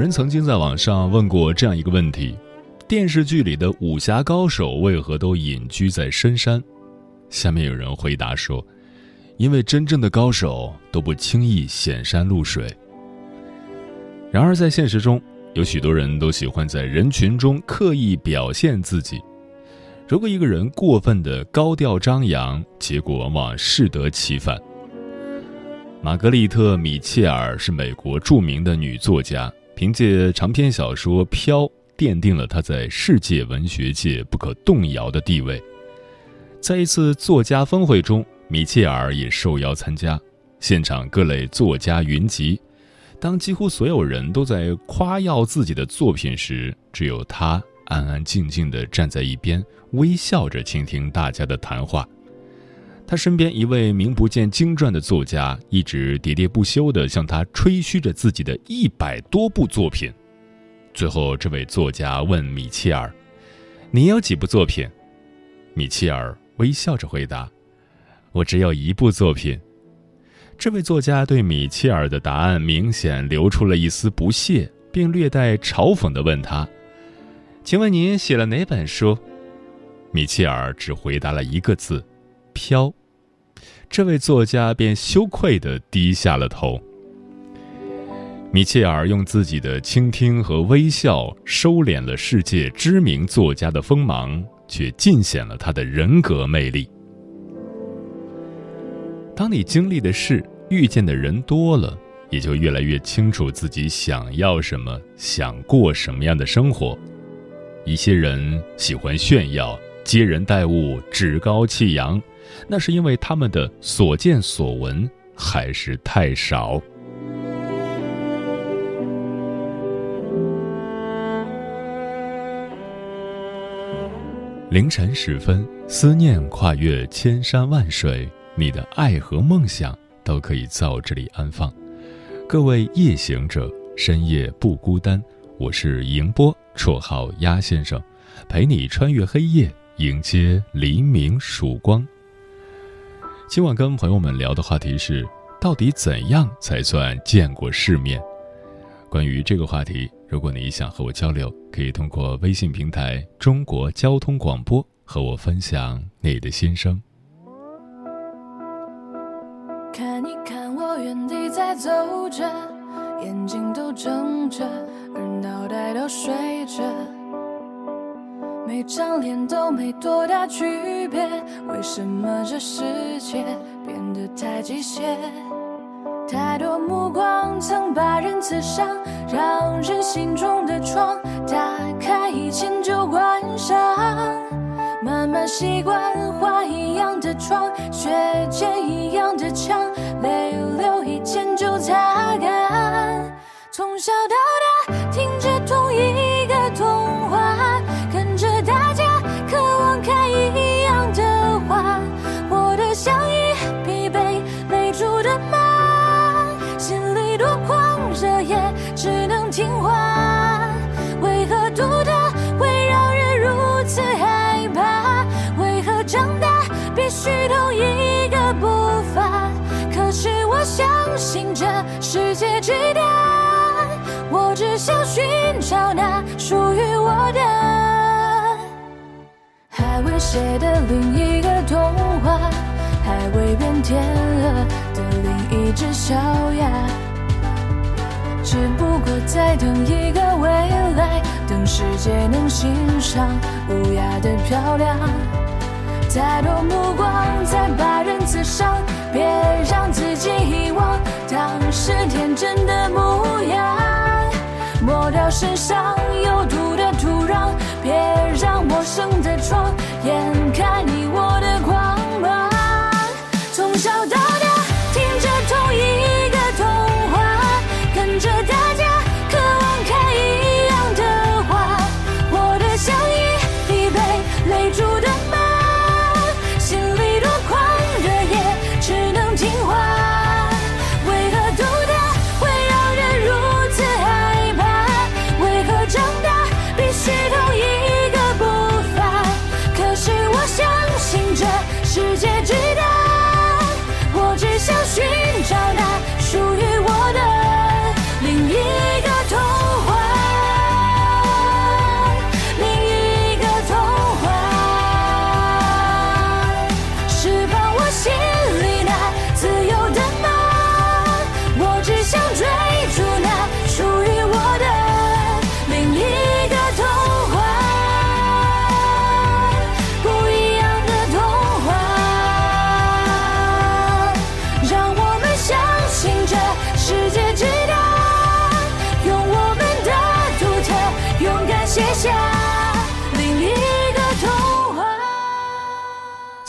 人曾经在网上问过这样一个问题：电视剧里的武侠高手为何都隐居在深山？下面有人回答说：“因为真正的高手都不轻易显山露水。”然而在现实中，有许多人都喜欢在人群中刻意表现自己。如果一个人过分的高调张扬，结果往往适得其反。玛格丽特·米切尔是美国著名的女作家。凭借长篇小说《飘》，奠定了他在世界文学界不可动摇的地位。在一次作家峰会中，米切尔也受邀参加，现场各类作家云集。当几乎所有人都在夸耀自己的作品时，只有他安安静静地站在一边，微笑着倾听大家的谈话。他身边一位名不见经传的作家，一直喋喋不休地向他吹嘘着自己的一百多部作品。最后，这位作家问米切尔：“你有几部作品？”米切尔微笑着回答：“我只有一部作品。”这位作家对米切尔的答案明显流出了一丝不屑，并略带嘲讽地问他：“请问您写了哪本书？”米切尔只回答了一个字：“飘。”这位作家便羞愧地低下了头。米切尔用自己的倾听和微笑收敛了世界知名作家的锋芒，却尽显了他的人格魅力。当你经历的事、遇见的人多了，也就越来越清楚自己想要什么，想过什么样的生活。一些人喜欢炫耀，接人待物趾高气扬。那是因为他们的所见所闻还是太少。凌晨时分，思念跨越千山万水，你的爱和梦想都可以在这里安放。各位夜行者，深夜不孤单。我是迎波，绰号鸭先生，陪你穿越黑夜，迎接黎明曙光。今晚跟朋友们聊的话题是：到底怎样才算见过世面？关于这个话题，如果你想和我交流，可以通过微信平台“中国交通广播”和我分享你的心声。看一看我原地在走着，眼睛都睁着，而脑袋都睡着。每张脸都没多大区别，为什么这世界变得太机械？太多目光曾把人刺伤，让人心中的窗打开以前就关上。慢慢习惯画一样的窗，学建一样的墙，泪流一天就擦干。从小到想寻找那属于我的还未写的另一个童话还未变天鹅的另一只小鸭。只不过在等一个未来等世界能欣赏乌鸦的漂亮。太多目光在把人刺伤别让自己遗忘当时天真的模样。抹掉身上有毒的土壤，别让陌生的窗掩盖你我的光芒。从小到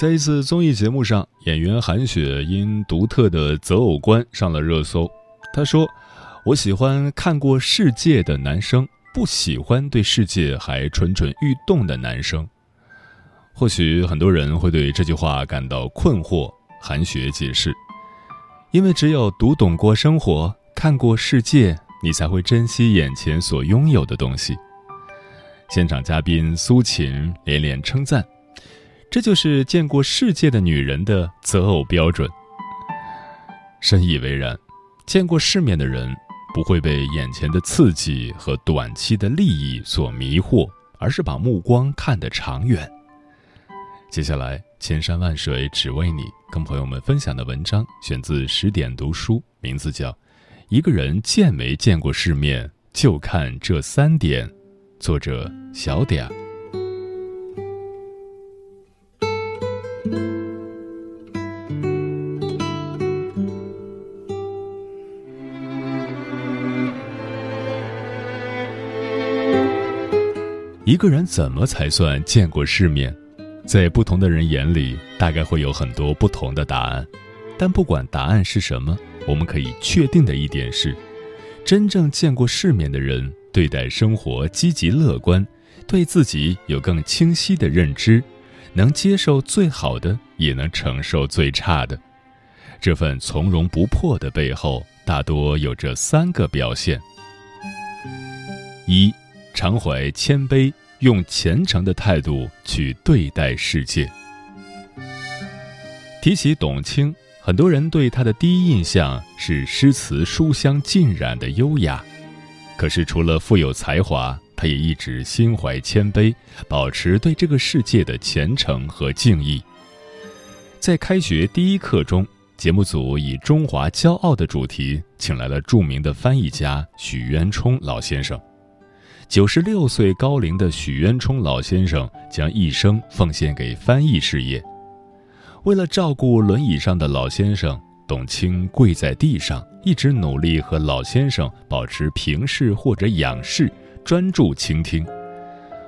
在一次综艺节目上，演员韩雪因独特的择偶观上了热搜。她说：“我喜欢看过世界的男生，不喜欢对世界还蠢蠢欲动的男生。”或许很多人会对这句话感到困惑。韩雪解释：“因为只有读懂过生活，看过世界，你才会珍惜眼前所拥有的东西。”现场嘉宾苏秦连连称赞。这就是见过世界的女人的择偶标准。深以为然，见过世面的人不会被眼前的刺激和短期的利益所迷惑，而是把目光看得长远。接下来，千山万水只为你，跟朋友们分享的文章选自十点读书，名字叫《一个人见没见过世面，就看这三点》，作者小点一个人怎么才算见过世面？在不同的人眼里，大概会有很多不同的答案。但不管答案是什么，我们可以确定的一点是，真正见过世面的人，对待生活积极乐观，对自己有更清晰的认知，能接受最好的，也能承受最差的。这份从容不迫的背后，大多有这三个表现：一。常怀谦卑，用虔诚的态度去对待世界。提起董卿，很多人对她的第一印象是诗词书香浸染的优雅。可是，除了富有才华，她也一直心怀谦卑，保持对这个世界的虔诚和敬意。在开学第一课中，节目组以“中华骄傲”的主题，请来了著名的翻译家许渊冲老先生。九十六岁高龄的许渊冲老先生将一生奉献给翻译事业。为了照顾轮椅上的老先生，董卿跪在地上，一直努力和老先生保持平视或者仰视，专注倾听。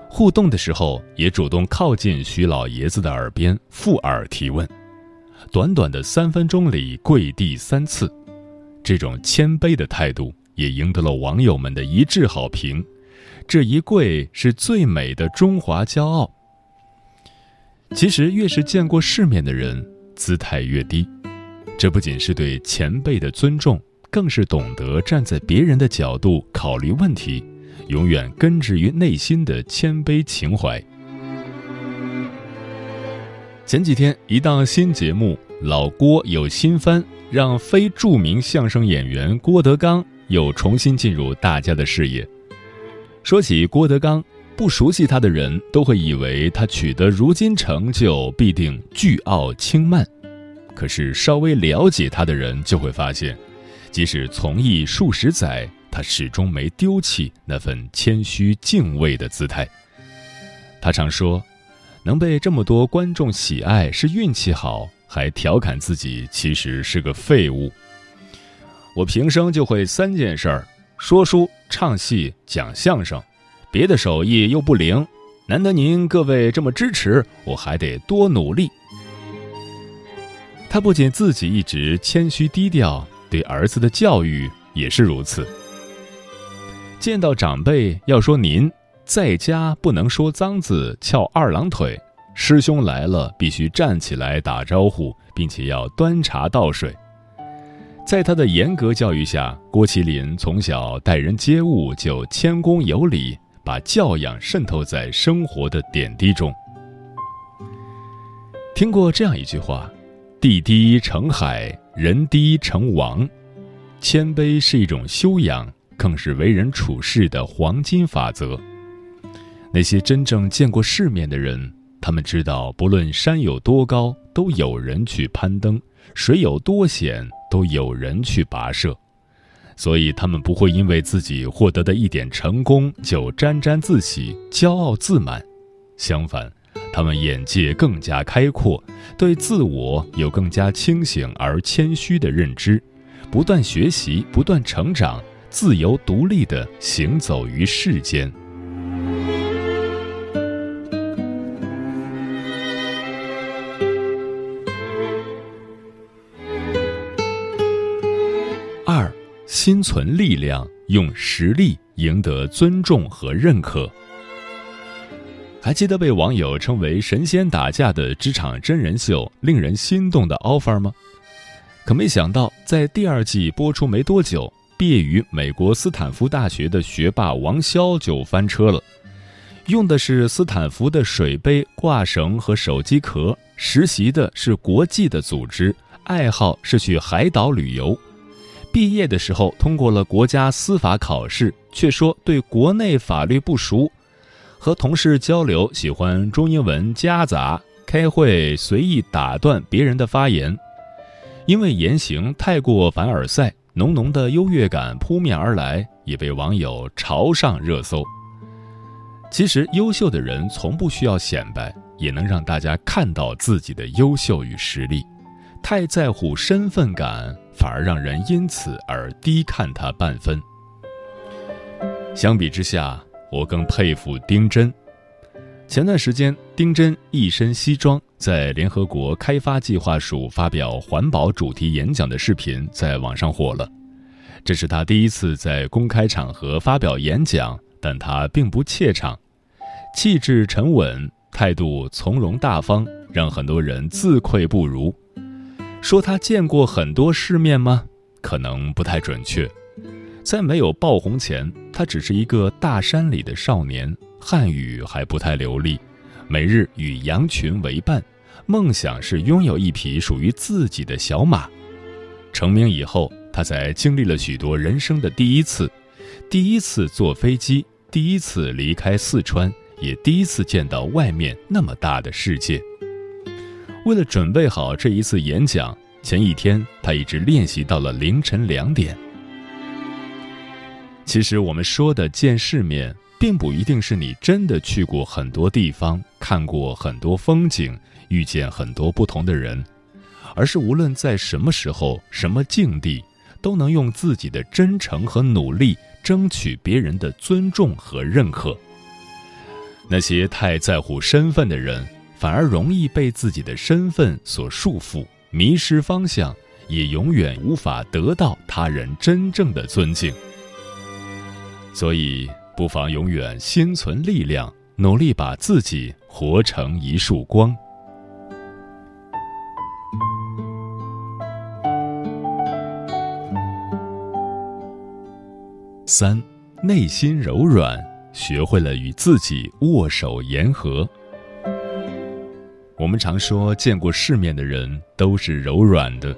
互动的时候，也主动靠近许老爷子的耳边附耳提问。短短的三分钟里，跪地三次，这种谦卑的态度也赢得了网友们的一致好评。这一跪是最美的中华骄傲。其实，越是见过世面的人，姿态越低。这不仅是对前辈的尊重，更是懂得站在别人的角度考虑问题，永远根植于内心的谦卑情怀。前几天，一档新节目《老郭有新番》，让非著名相声演员郭德纲又重新进入大家的视野。说起郭德纲，不熟悉他的人都会以为他取得如今成就必定倨傲轻慢，可是稍微了解他的人就会发现，即使从艺数十载，他始终没丢弃那份谦虚敬畏的姿态。他常说，能被这么多观众喜爱是运气好，还调侃自己其实是个废物。我平生就会三件事儿：说书、唱戏、讲相声。别的手艺又不灵，难得您各位这么支持，我还得多努力。他不仅自己一直谦虚低调，对儿子的教育也是如此。见到长辈要说您，在家不能说脏字、翘二郎腿。师兄来了，必须站起来打招呼，并且要端茶倒水。在他的严格教育下，郭麒麟从小待人接物就谦恭有礼。把教养渗透在生活的点滴中。听过这样一句话：“地低成海，人低成王。”谦卑是一种修养，更是为人处事的黄金法则。那些真正见过世面的人，他们知道，不论山有多高，都有人去攀登；水有多险，都有人去跋涉。所以，他们不会因为自己获得的一点成功就沾沾自喜、骄傲自满。相反，他们眼界更加开阔，对自我有更加清醒而谦虚的认知，不断学习、不断成长，自由独立地行走于世间。心存力量，用实力赢得尊重和认可。还记得被网友称为“神仙打架”的职场真人秀令人心动的 offer 吗？可没想到，在第二季播出没多久，毕业于美国斯坦福大学的学霸王潇就翻车了。用的是斯坦福的水杯、挂绳和手机壳，实习的是国际的组织，爱好是去海岛旅游。毕业的时候通过了国家司法考试，却说对国内法律不熟，和同事交流喜欢中英文夹杂，开会随意打断别人的发言，因为言行太过凡尔赛，浓浓的优越感扑面而来，也被网友嘲上热搜。其实，优秀的人从不需要显摆，也能让大家看到自己的优秀与实力。太在乎身份感。反而让人因此而低看他半分。相比之下，我更佩服丁真。前段时间，丁真一身西装在联合国开发计划署发表环保主题演讲的视频在网上火了。这是他第一次在公开场合发表演讲，但他并不怯场，气质沉稳，态度从容大方，让很多人自愧不如。说他见过很多世面吗？可能不太准确。在没有爆红前，他只是一个大山里的少年，汉语还不太流利，每日与羊群为伴，梦想是拥有一匹属于自己的小马。成名以后，他才经历了许多人生的第一次：第一次坐飞机，第一次离开四川，也第一次见到外面那么大的世界。为了准备好这一次演讲，前一天他一直练习到了凌晨两点。其实我们说的见世面，并不一定是你真的去过很多地方，看过很多风景，遇见很多不同的人，而是无论在什么时候、什么境地，都能用自己的真诚和努力争取别人的尊重和认可。那些太在乎身份的人。反而容易被自己的身份所束缚，迷失方向，也永远无法得到他人真正的尊敬。所以，不妨永远心存力量，努力把自己活成一束光。三，内心柔软，学会了与自己握手言和。我们常说，见过世面的人都是柔软的，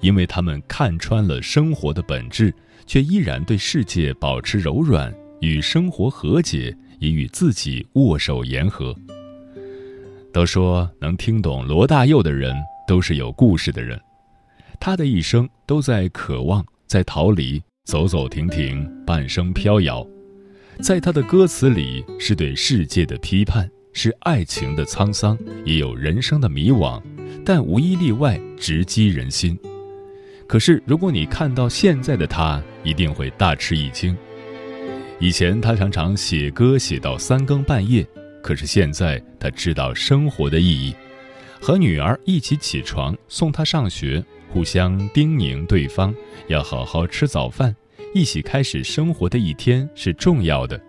因为他们看穿了生活的本质，却依然对世界保持柔软，与生活和解，以与自己握手言和。都说能听懂罗大佑的人都是有故事的人，他的一生都在渴望，在逃离，走走停停，半生飘摇。在他的歌词里，是对世界的批判，是爱情的沧桑，也有人生的迷惘，但无一例外直击人心。可是，如果你看到现在的他，一定会大吃一惊。以前他常常写歌写到三更半夜。可是现在，他知道生活的意义，和女儿一起起床送她上学，互相叮咛对方要好好吃早饭，一起开始生活的一天是重要的。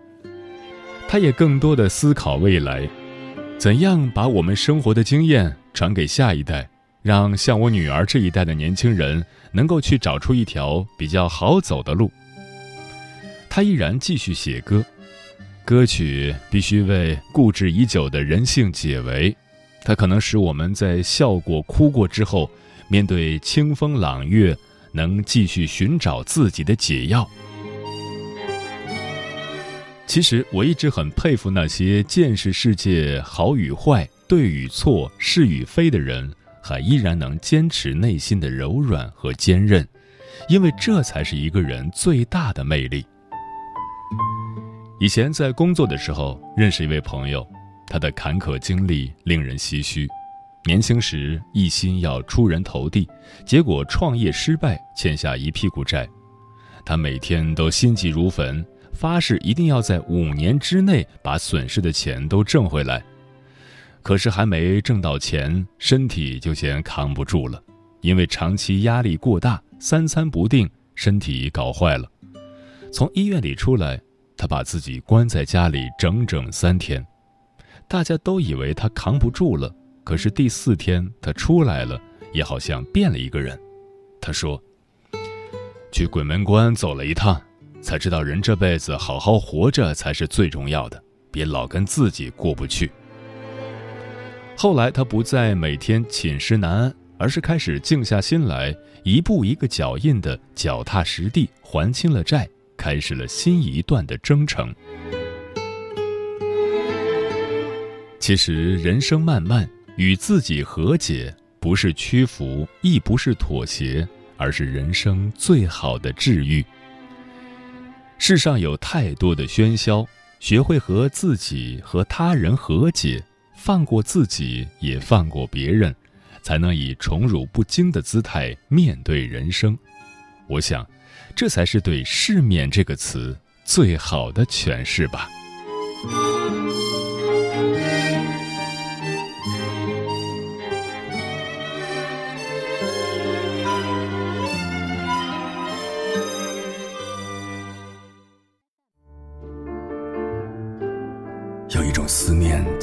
他也更多的思考未来，怎样把我们生活的经验传给下一代，让像我女儿这一代的年轻人能够去找出一条比较好走的路。他依然继续写歌。歌曲必须为固执已久的人性解围，它可能使我们在笑过、哭过之后，面对清风朗月，能继续寻找自己的解药。其实我一直很佩服那些见识世界好与坏、对与错、是与非的人，还依然能坚持内心的柔软和坚韧，因为这才是一个人最大的魅力。以前在工作的时候认识一位朋友，他的坎坷经历令人唏嘘。年轻时一心要出人头地，结果创业失败，欠下一屁股债。他每天都心急如焚，发誓一定要在五年之内把损失的钱都挣回来。可是还没挣到钱，身体就先扛不住了，因为长期压力过大，三餐不定，身体搞坏了。从医院里出来。他把自己关在家里整整三天，大家都以为他扛不住了。可是第四天他出来了，也好像变了一个人。他说：“去鬼门关走了一趟，才知道人这辈子好好活着才是最重要的，别老跟自己过不去。”后来他不再每天寝食难安，而是开始静下心来，一步一个脚印的脚踏实地还清了债。开始了新一段的征程。其实人生漫漫，与自己和解，不是屈服，亦不是妥协，而是人生最好的治愈。世上有太多的喧嚣，学会和自己和他人和解，放过自己，也放过别人，才能以宠辱不惊的姿态面对人生。我想。这才是对“世面”这个词最好的诠释吧。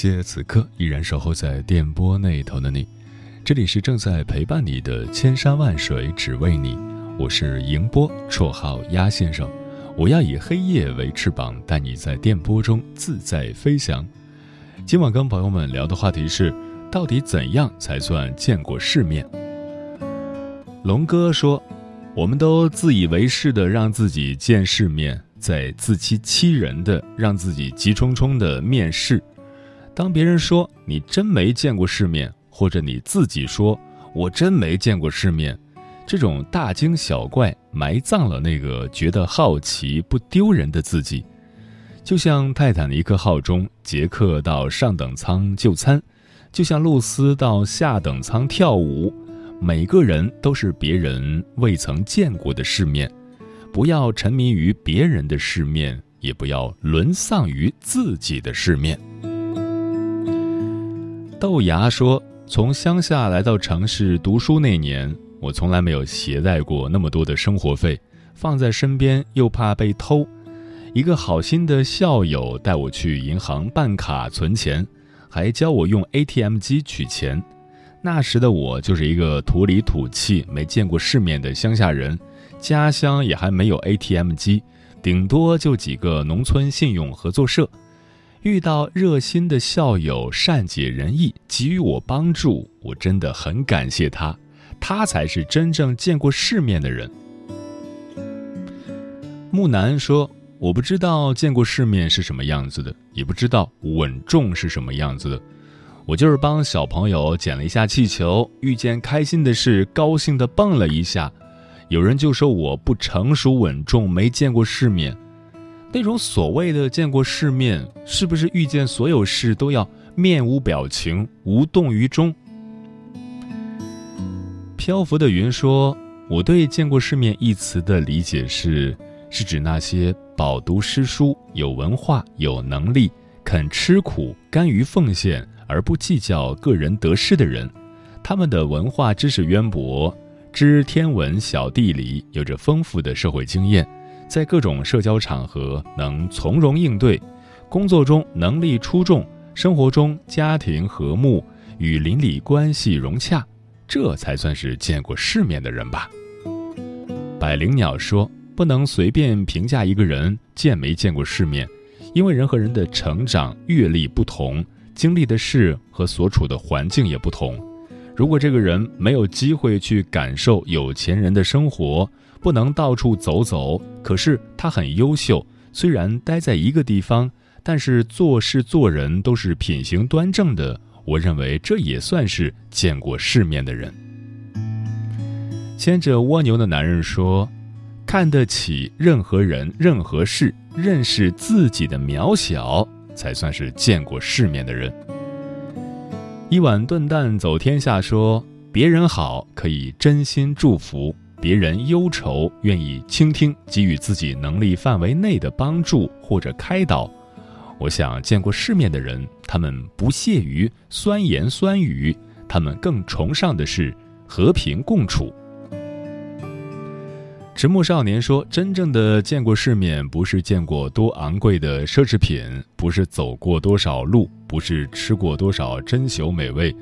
谢此刻依然守候在电波那头的你。这里是正在陪伴你的千山万水只为你，我是迎波，绰号鸭先生。我要以黑夜为翅膀，带你在电波中自在飞翔。今晚跟朋友们聊的话题是：到底怎样才算见过世面？龙哥说，我们都自以为是的让自己见世面，在自欺欺人的让自己急冲冲的面试。当别人说你真没见过世面。或者你自己说，我真没见过世面，这种大惊小怪，埋葬了那个觉得好奇不丢人的自己。就像泰坦尼克号中，杰克到上等舱就餐，就像露丝到下等舱跳舞，每个人都是别人未曾见过的世面。不要沉迷于别人的世面，也不要沦丧于自己的世面。豆芽说。从乡下来到城市读书那年，我从来没有携带过那么多的生活费，放在身边又怕被偷。一个好心的校友带我去银行办卡存钱，还教我用 ATM 机取钱。那时的我就是一个土里土气、没见过世面的乡下人，家乡也还没有 ATM 机，顶多就几个农村信用合作社。遇到热心的校友，善解人意，给予我帮助，我真的很感谢他。他才是真正见过世面的人。木南说：“我不知道见过世面是什么样子的，也不知道稳重是什么样子的。”我就是帮小朋友捡了一下气球，遇见开心的事，高兴的蹦了一下。有人就说我不成熟稳重，没见过世面。那种所谓的见过世面，是不是遇见所有事都要面无表情，无动于衷？漂浮的云说：“我对‘见过世面’一词的理解是，是指那些饱读诗书、有文化、有能力、肯吃苦、甘于奉献。”而不计较个人得失的人，他们的文化知识渊博，知天文晓地理，有着丰富的社会经验，在各种社交场合能从容应对，工作中能力出众，生活中家庭和睦，与邻里关系融洽，这才算是见过世面的人吧。百灵鸟说：“不能随便评价一个人见没见过世面，因为人和人的成长阅历不同。”经历的事和所处的环境也不同。如果这个人没有机会去感受有钱人的生活，不能到处走走，可是他很优秀，虽然待在一个地方，但是做事做人都是品行端正的。我认为这也算是见过世面的人。牵着蜗牛的男人说：“看得起任何人、任何事，认识自己的渺小。”才算是见过世面的人。一碗炖蛋走天下说：别人好可以真心祝福，别人忧愁愿意倾听，给予自己能力范围内的帮助或者开导。我想见过世面的人，他们不屑于酸言酸语，他们更崇尚的是和平共处。迟暮少年说：“真正的见过世面，不是见过多昂贵的奢侈品，不是走过多少路，不是吃过多少珍馐美味，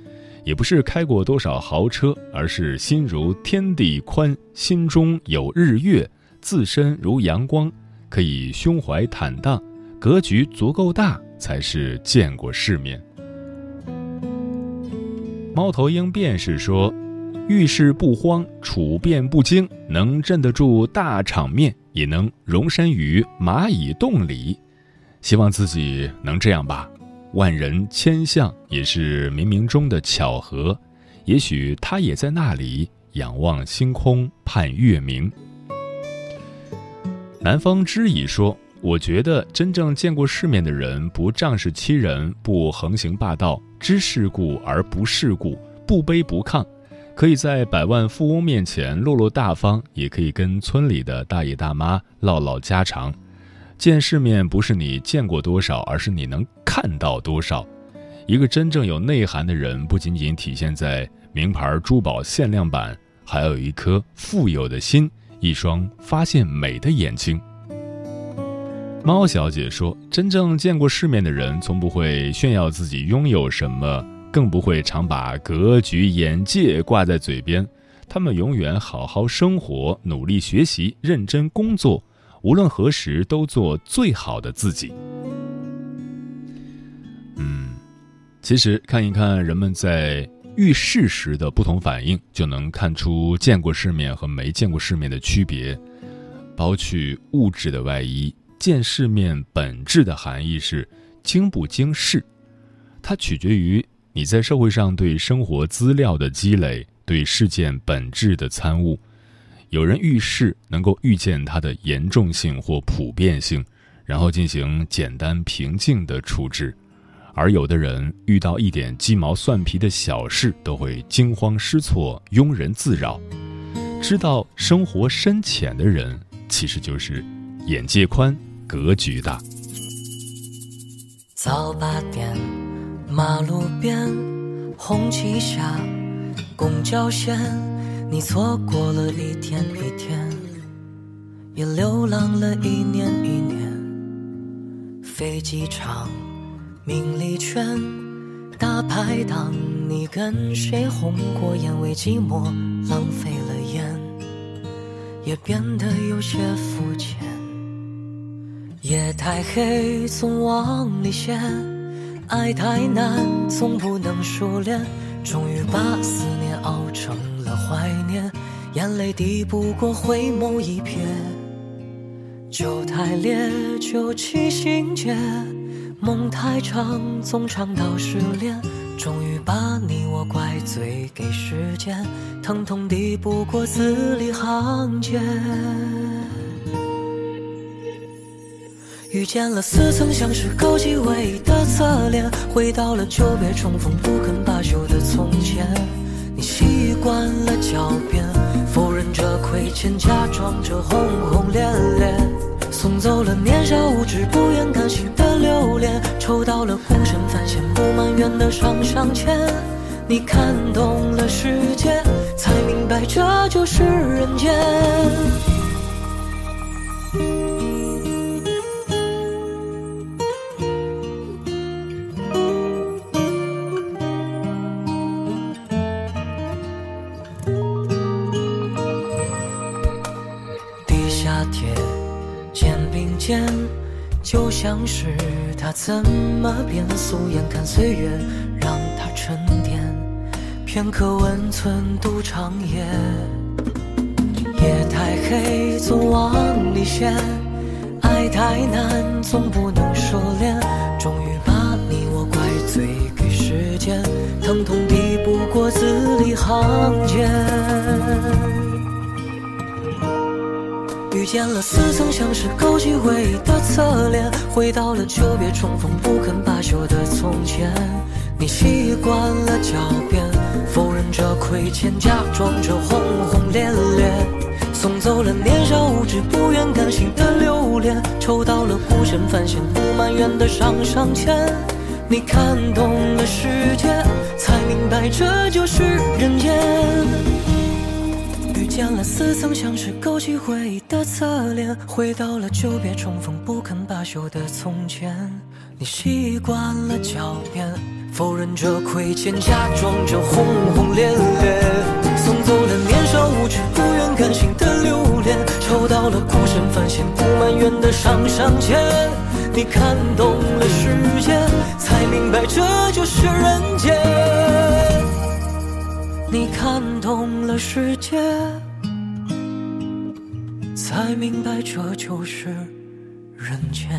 也不是开过多少豪车，而是心如天地宽，心中有日月，自身如阳光，可以胸怀坦荡，格局足够大，才是见过世面。”猫头鹰便是说。遇事不慌，处变不惊，能镇得住大场面，也能容身于蚂蚁洞里。希望自己能这样吧。万人千相也是冥冥中的巧合，也许他也在那里仰望星空，盼月明。南方知已说：“我觉得真正见过世面的人，不仗势欺人，不横行霸道，知世故而不世故，不卑不亢。”可以在百万富翁面前落落大方，也可以跟村里的大爷大妈唠唠家常。见世面不是你见过多少，而是你能看到多少。一个真正有内涵的人，不仅仅体现在名牌珠宝限量版，还有一颗富有的心，一双发现美的眼睛。猫小姐说：“真正见过世面的人，从不会炫耀自己拥有什么。”更不会常把格局、眼界挂在嘴边，他们永远好好生活，努力学习，认真工作，无论何时都做最好的自己。嗯，其实看一看人们在遇事时的不同反应，就能看出见过世面和没见过世面的区别。剥去物质的外衣，见世面本质的含义是经不经世，它取决于。你在社会上对生活资料的积累，对事件本质的参悟，有人遇事能够预见它的严重性或普遍性，然后进行简单平静的处置，而有的人遇到一点鸡毛蒜皮的小事都会惊慌失措、庸人自扰。知道生活深浅的人，其实就是眼界宽、格局大。早八点。马路边，红旗下，公交线，你错过了一天一天。也流浪了一年一年。飞机场、名利圈、大排档，你跟谁红过眼？为寂寞浪费了烟，也变得有些肤浅。夜太黑，总往里陷；爱太难，总不能熟练。终于把思念熬成了怀念，眼泪抵不过回眸一瞥。酒太烈，酒气心结，梦太长，总长到失恋。终于把你我怪罪给时间，疼痛抵不过字里行间。遇见了，似曾相识，高级唯一的侧脸，回到了久别重逢不肯罢休的从前。你习惯了狡辩，否认着亏欠，假装着轰轰烈烈，送走了年少无知、不愿甘心的留恋，抽到了孤身犯险不埋怨的上上签。你看懂了世界，才明白这就是人间。就像是他怎么变素颜，看岁月让他沉淀，片刻温存度长夜。夜太黑总往里陷，爱太难总不能收敛，终于把你我怪罪给时间，疼痛抵不过字里行间。见了似曾相识、勾起回忆的侧脸，回到了久别重逢不肯罢休的从前。你习惯了狡辩，否认着亏欠，假装着轰轰烈烈，送走了年少无知、不愿甘心的留恋，抽到了孤身犯险不埋怨的上上签。你看懂了世界，才明白这就是人间。见了似曾相识、勾起回忆的侧脸，回到了久别重逢不肯罢休的从前。你习惯了狡辩，否认着亏欠，假装着轰轰烈烈，送走了年少无知、不愿甘心的留恋，抽到了孤身犯险不埋怨的上上签。你看懂了世界，才明白这就是人间。你看懂了世界。才明白，这就是人间。